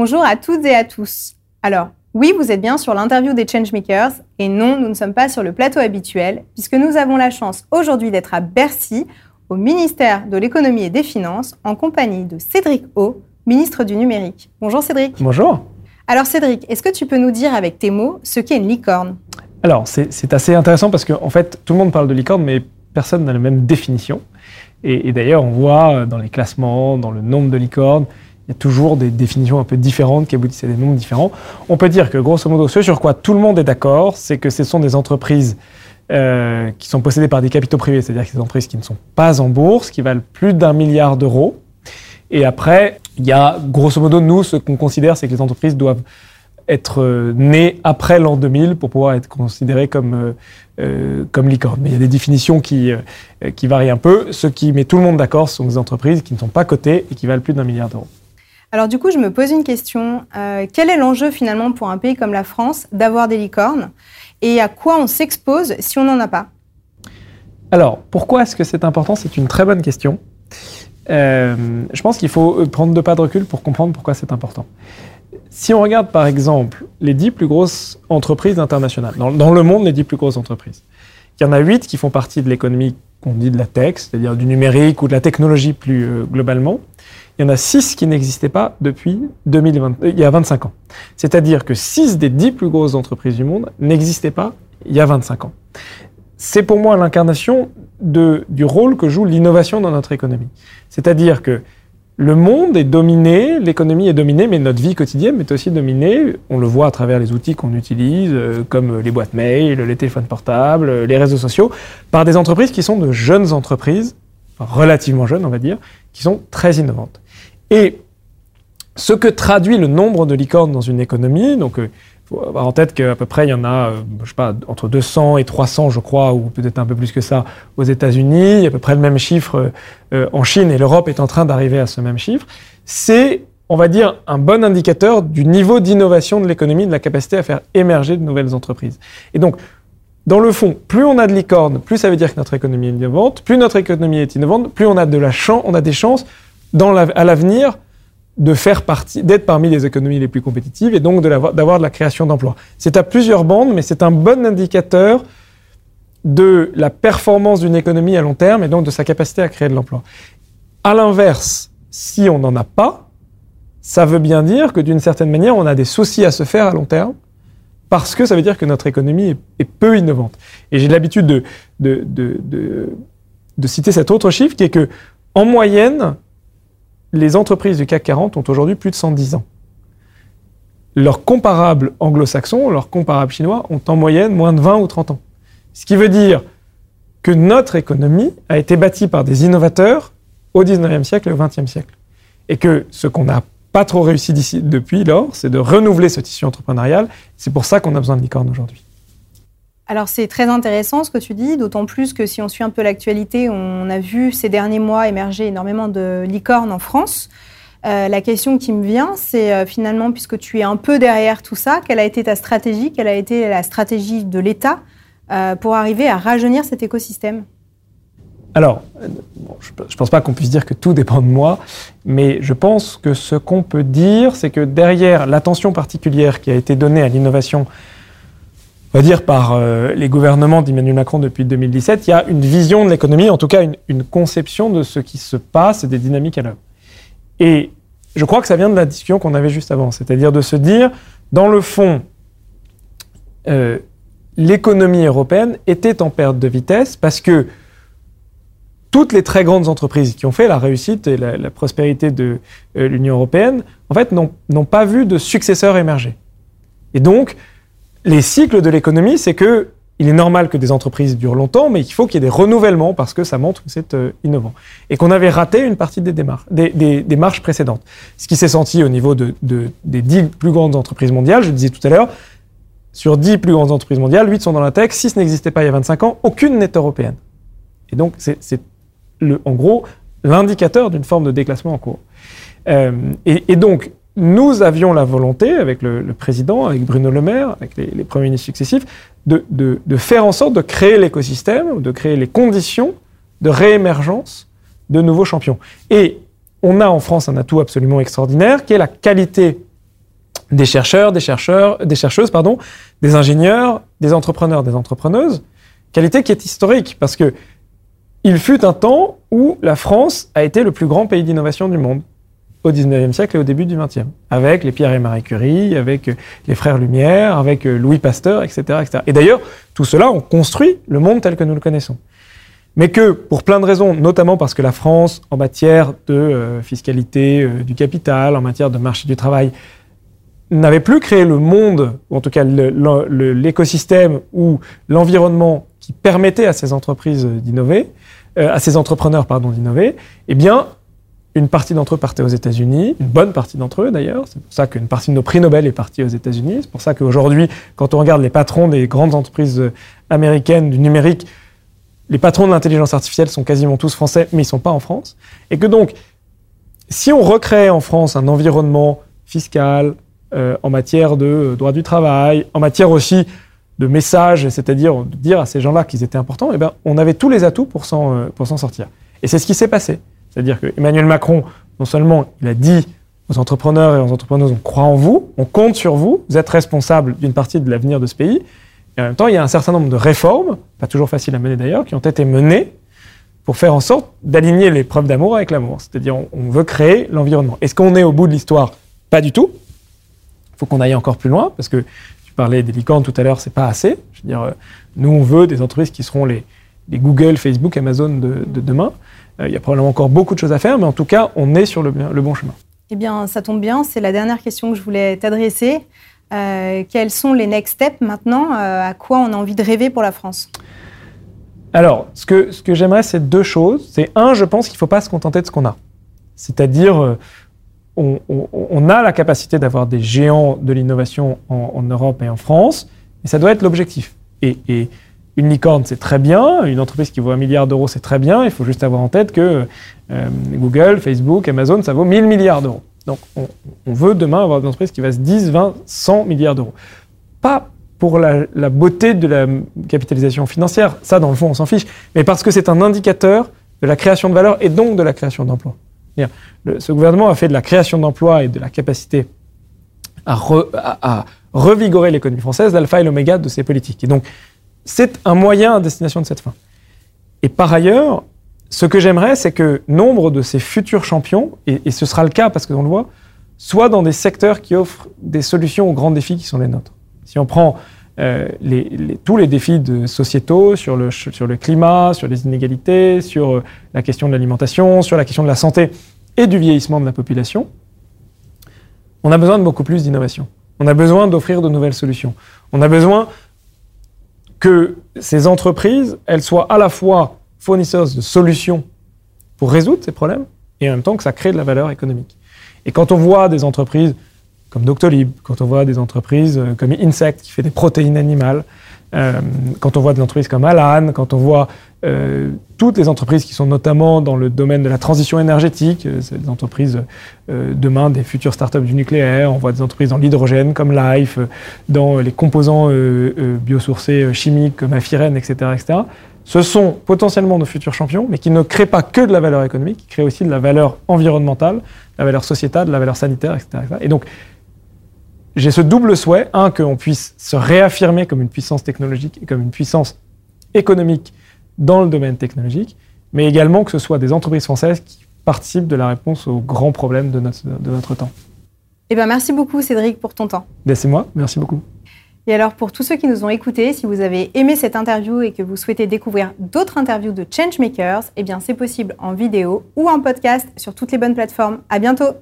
Bonjour à toutes et à tous. Alors, oui, vous êtes bien sur l'interview des Changemakers et non, nous ne sommes pas sur le plateau habituel puisque nous avons la chance aujourd'hui d'être à Bercy, au ministère de l'économie et des finances, en compagnie de Cédric O, ministre du numérique. Bonjour Cédric. Bonjour. Alors Cédric, est-ce que tu peux nous dire avec tes mots ce qu'est une licorne? Alors, c'est assez intéressant parce qu'en en fait, tout le monde parle de licorne, mais personne n'a la même définition. Et, d'ailleurs, on voit euh, dans les classements, dans le nombre de licornes, il y a toujours des définitions un peu différentes qui aboutissent à des nombres différents. On peut dire que, grosso modo, ce sur quoi tout le monde est d'accord, c'est que ce sont des entreprises euh, qui sont possédées par des capitaux privés, c'est-à-dire que des entreprises qui ne sont pas en bourse, qui valent plus d'un milliard d'euros. Et après, il y a, grosso modo, nous, ce qu'on considère, c'est que les entreprises doivent être euh, nées après l'an 2000 pour pouvoir être considérées comme euh, comme licorne. Mais il y a des définitions qui, euh, qui varient un peu. Ce qui met tout le monde d'accord, ce sont des entreprises qui ne sont pas cotées et qui valent plus d'un milliard d'euros. Alors du coup, je me pose une question. Euh, quel est l'enjeu finalement pour un pays comme la France d'avoir des licornes? Et à quoi on s'expose si on n'en a pas? Alors, pourquoi est-ce que c'est important? C'est une très bonne question. je pense qu'il faut prendre deux pas de recul pour comprendre pourquoi c'est important. Si on regarde par exemple les dix plus grosses entreprises internationales, dans, le monde, les dix plus grosses entreprises, il y en a huit qui font partie de l'économie qu'on dit de la tech, c'est-à-dire du numérique ou de la technologie plus euh, globalement. Il y en a six qui n'existaient pas depuis 2020, euh, il y a 25 ans. C'est-à-dire que six des dix plus grosses entreprises du monde n'existaient pas il y a 25 ans. C'est pour moi l'incarnation du rôle que joue l'innovation dans notre économie. C'est-à-dire que le monde est dominé, l'économie est dominée, mais notre vie quotidienne est aussi dominée. On le voit à travers les outils qu'on utilise, euh, comme les boîtes mail, les téléphones portables, les réseaux sociaux, par des entreprises qui sont de jeunes entreprises, relativement jeunes, on va dire, qui sont très innovantes. Et ce que traduit le nombre de licornes dans une économie, donc euh, faut avoir en tête qu'à peu près, il y en a, euh, je sais pas, entre 200 et 300, je crois, ou peut-être un peu plus que ça, aux États-Unis. À peu près le même chiffre euh, en Chine, et l'Europe est en train d'arriver à ce même chiffre. C'est, on va dire, un bon indicateur du niveau d'innovation de l'économie, de la capacité à faire émerger de nouvelles entreprises. Et donc, dans le fond, plus on a de licornes, plus ça veut dire que notre économie est innovante. Plus notre économie est innovante, plus on a de la chance, on a des chances dans à l'avenir de faire partie, d'être parmi les économies les plus compétitives et donc d'avoir de la création d'emplois. C'est à plusieurs bandes, mais c'est un bon indicateur de la performance d'une économie à long terme et donc de sa capacité à créer de l'emploi. À l'inverse, si on n'en a pas, ça veut bien dire que d'une certaine manière, on a des soucis à se faire à long terme parce que ça veut dire que notre économie est, peu innovante. Et j'ai l'habitude de, de, de, de, citer cet autre chiffre qui est que, en moyenne, les entreprises du CAC 40 ont aujourd'hui plus de 110 ans. Leurs comparables anglo-saxons, leurs comparables chinois ont en moyenne moins de 20 ou 30 ans. Ce qui veut dire que notre économie a été bâtie par des innovateurs au 19e siècle et au 20e siècle. Et que ce qu'on n'a pas trop réussi depuis lors, c'est de renouveler ce tissu entrepreneurial. C'est pour ça qu'on a besoin de licorne aujourd'hui. Alors c'est très intéressant ce que tu dis, d'autant plus que si on suit un peu l'actualité, on a vu ces derniers mois émerger énormément de licornes en France. Euh, la question qui me vient, c'est euh, finalement, puisque tu es un peu derrière tout ça, quelle a été ta stratégie, quelle a été la stratégie de l'État euh, pour arriver à rajeunir cet écosystème? Alors, je ne pense pas qu'on puisse dire que tout dépend de moi, mais je pense que ce qu'on peut dire, c'est que derrière l'attention particulière qui a été donnée à l'innovation on va dire, par euh, les gouvernements d'Emmanuel Macron depuis 2017, il y a une vision de l'économie, en tout cas une, conception de ce qui se passe et des dynamiques à l'œuvre. Et je crois que ça vient de la discussion qu'on avait juste avant, c'est-à-dire de se dire, dans le fond, euh, l'économie européenne était en perte de vitesse parce que toutes les très grandes entreprises qui ont fait la réussite et la, prospérité de euh, l'Union européenne, en fait, n'ont pas vu de successeurs émerger. Et donc, les cycles de l'économie, c'est que il est normal que des entreprises durent longtemps, mais il faut qu'il y ait des renouvellements parce que ça montre que c'est euh, innovant. Et qu'on avait raté une partie des, démarches, précédentes. Ce qui s'est senti au niveau de, des dix plus grandes entreprises mondiales, je le disais tout à l'heure, sur dix plus grandes entreprises mondiales, huit sont dans la tech, six n'existaient pas il y a 25 ans, aucune n'est européenne. Et donc, c'est en gros l'indicateur d'une forme de déclassement en cours. Euh, et, donc, nous avions la volonté, avec le, président, avec Bruno Le Maire, avec les, premiers ministres successifs, de, faire en sorte de créer l'écosystème, de créer les conditions de réémergence de nouveaux champions. Et on a en France un atout absolument extraordinaire, qui est la qualité des chercheurs, des chercheurs, des chercheuses, pardon, des ingénieurs, des entrepreneurs, des entrepreneuses. Qualité qui est historique parce que il fut un temps où la France a été le plus grand pays d'innovation du monde au 19e siècle et au début du 20e, avec les Pierre et Marie Curie, avec les frères Lumière, avec Louis Pasteur, etc. Et d'ailleurs, tout cela ont construit le monde tel que nous le connaissons. Mais que, pour plein de raisons, notamment parce que la France, en matière de euh, fiscalité euh, du capital, en matière de marché du travail, n'avait plus créé le monde, ou en tout cas l'écosystème ou l'environnement qui permettait à ces entreprises d'innover, euh, à ces entrepreneurs pardon d'innover, eh bien une partie d'entre eux partait aux États-Unis, une bonne partie d'entre eux d'ailleurs. C'est pour ça qu'une partie de nos prix Nobel est partie aux États-Unis. C'est pour ça qu'aujourd'hui, quand on regarde les patrons des grandes entreprises euh, américaines du numérique, les patrons de l'intelligence artificielle sont quasiment tous français, mais ils ne sont pas en France. Et que donc, si on recrée en France un environnement fiscal, euh, en matière de euh, droit du travail, en matière aussi de messages, c'est-à-dire de dire à ces gens-là qu'ils étaient importants, eh bien, on avait tous les atouts pour s'en sortir. Et c'est ce qui s'est passé. C'est-à-dire que Emmanuel Macron, non seulement il a dit aux entrepreneurs et aux entrepreneuses, on croit en vous, on compte sur vous, vous êtes responsable d'une partie de l'avenir de ce pays, et en même temps, il y a un certain nombre de réformes, pas toujours faciles à mener d'ailleurs, qui ont été menées pour faire en sorte d'aligner les preuves d'amour avec l'amour. C'est-à-dire, on, veut créer l'environnement. Est-ce qu'on est au bout de l'histoire? Pas du tout faut qu'on aille encore plus loin, parce que tu parlais des licornes tout à l'heure, c'est pas assez. Je veux dire, euh, nous, on veut des entreprises qui seront les Google, Facebook, Amazon de, demain. Euh, il y a probablement encore beaucoup de choses à faire, mais en tout cas, on est sur le, le bon chemin. Eh bien, ça tombe bien, c'est la dernière question que je voulais t'adresser. Euh, quels sont les next steps maintenant? À quoi on a envie de rêver pour la France? Alors, ce que, ce que j'aimerais, c'est deux choses. C'est un, je pense qu'il ne faut pas se contenter de ce qu'on a. C'est-à-dire, on, a la capacité d'avoir des géants de l'innovation en, Europe et en France, et ça doit être l'objectif. Et, une licorne, c'est très bien, une entreprise qui vaut un milliard d'euros, c'est très bien, il faut juste avoir en tête que euh, Google, Facebook, Amazon, ça vaut 1000 milliards d'euros. Donc on, veut demain avoir une entreprise qui vasse 10, 20, 100 milliards d'euros. Pas pour la, beauté de la capitalisation financière, ça dans le fond on s'en fiche, mais parce que c'est un indicateur de la création de valeur et donc de la création d'emplois ce gouvernement a fait de la création d'emplois et de la capacité à, revigorer l'économie française l'alpha et l'oméga de ses politiques. Et donc, c'est un moyen à destination de cette fin. Et par ailleurs, ce que j'aimerais, c'est que nombre de ces futurs champions, et, ce sera le cas parce que on le voit, soient dans des secteurs qui offrent des solutions aux grands défis qui sont les nôtres. Si on prend euh, tous les défis de sociétaux sur le, sur le climat, sur les inégalités, sur euh, la question de l'alimentation, sur la question de la santé et du vieillissement de la population, on a besoin de beaucoup plus d'innovation. On a besoin d'offrir de nouvelles solutions. On a besoin que ces entreprises, elles soient à la fois fournisseuses de solutions pour résoudre ces problèmes et en même temps que ça crée de la valeur économique. Et quand on voit des entreprises comme Doctolib, quand on voit des entreprises euh, comme Insect qui fait des protéines animales, euh, quand on voit des entreprises comme Alan, quand on voit euh, toutes les entreprises qui sont notamment dans le domaine de la transition énergétique, c'est des entreprises demain des futures startups du nucléaire, on voit des entreprises dans l'hydrogène comme Life, dans les composants biosourcés chimiques comme Afiren, etc., etc. Ce sont potentiellement nos futurs champions, mais qui ne créent pas que de la valeur économique, qui créent aussi de la valeur environnementale, la valeur sociétale, de la valeur sanitaire, etc. etc. Et donc, j'ai ce double souhait, un, qu'on puisse se réaffirmer comme une puissance technologique et comme une puissance économique dans le domaine technologique, mais également que ce soit des entreprises françaises qui participent de la réponse aux grands problèmes de notre, de notre temps. Eh ben, merci beaucoup Cédric pour ton temps. Ben, c'est moi, merci beaucoup. Et alors pour tous ceux qui nous ont écoutés, si vous avez aimé cette interview et que vous souhaitez découvrir d'autres interviews de Changemakers, eh bien c'est possible en vidéo ou en podcast sur toutes les bonnes plateformes. À bientôt.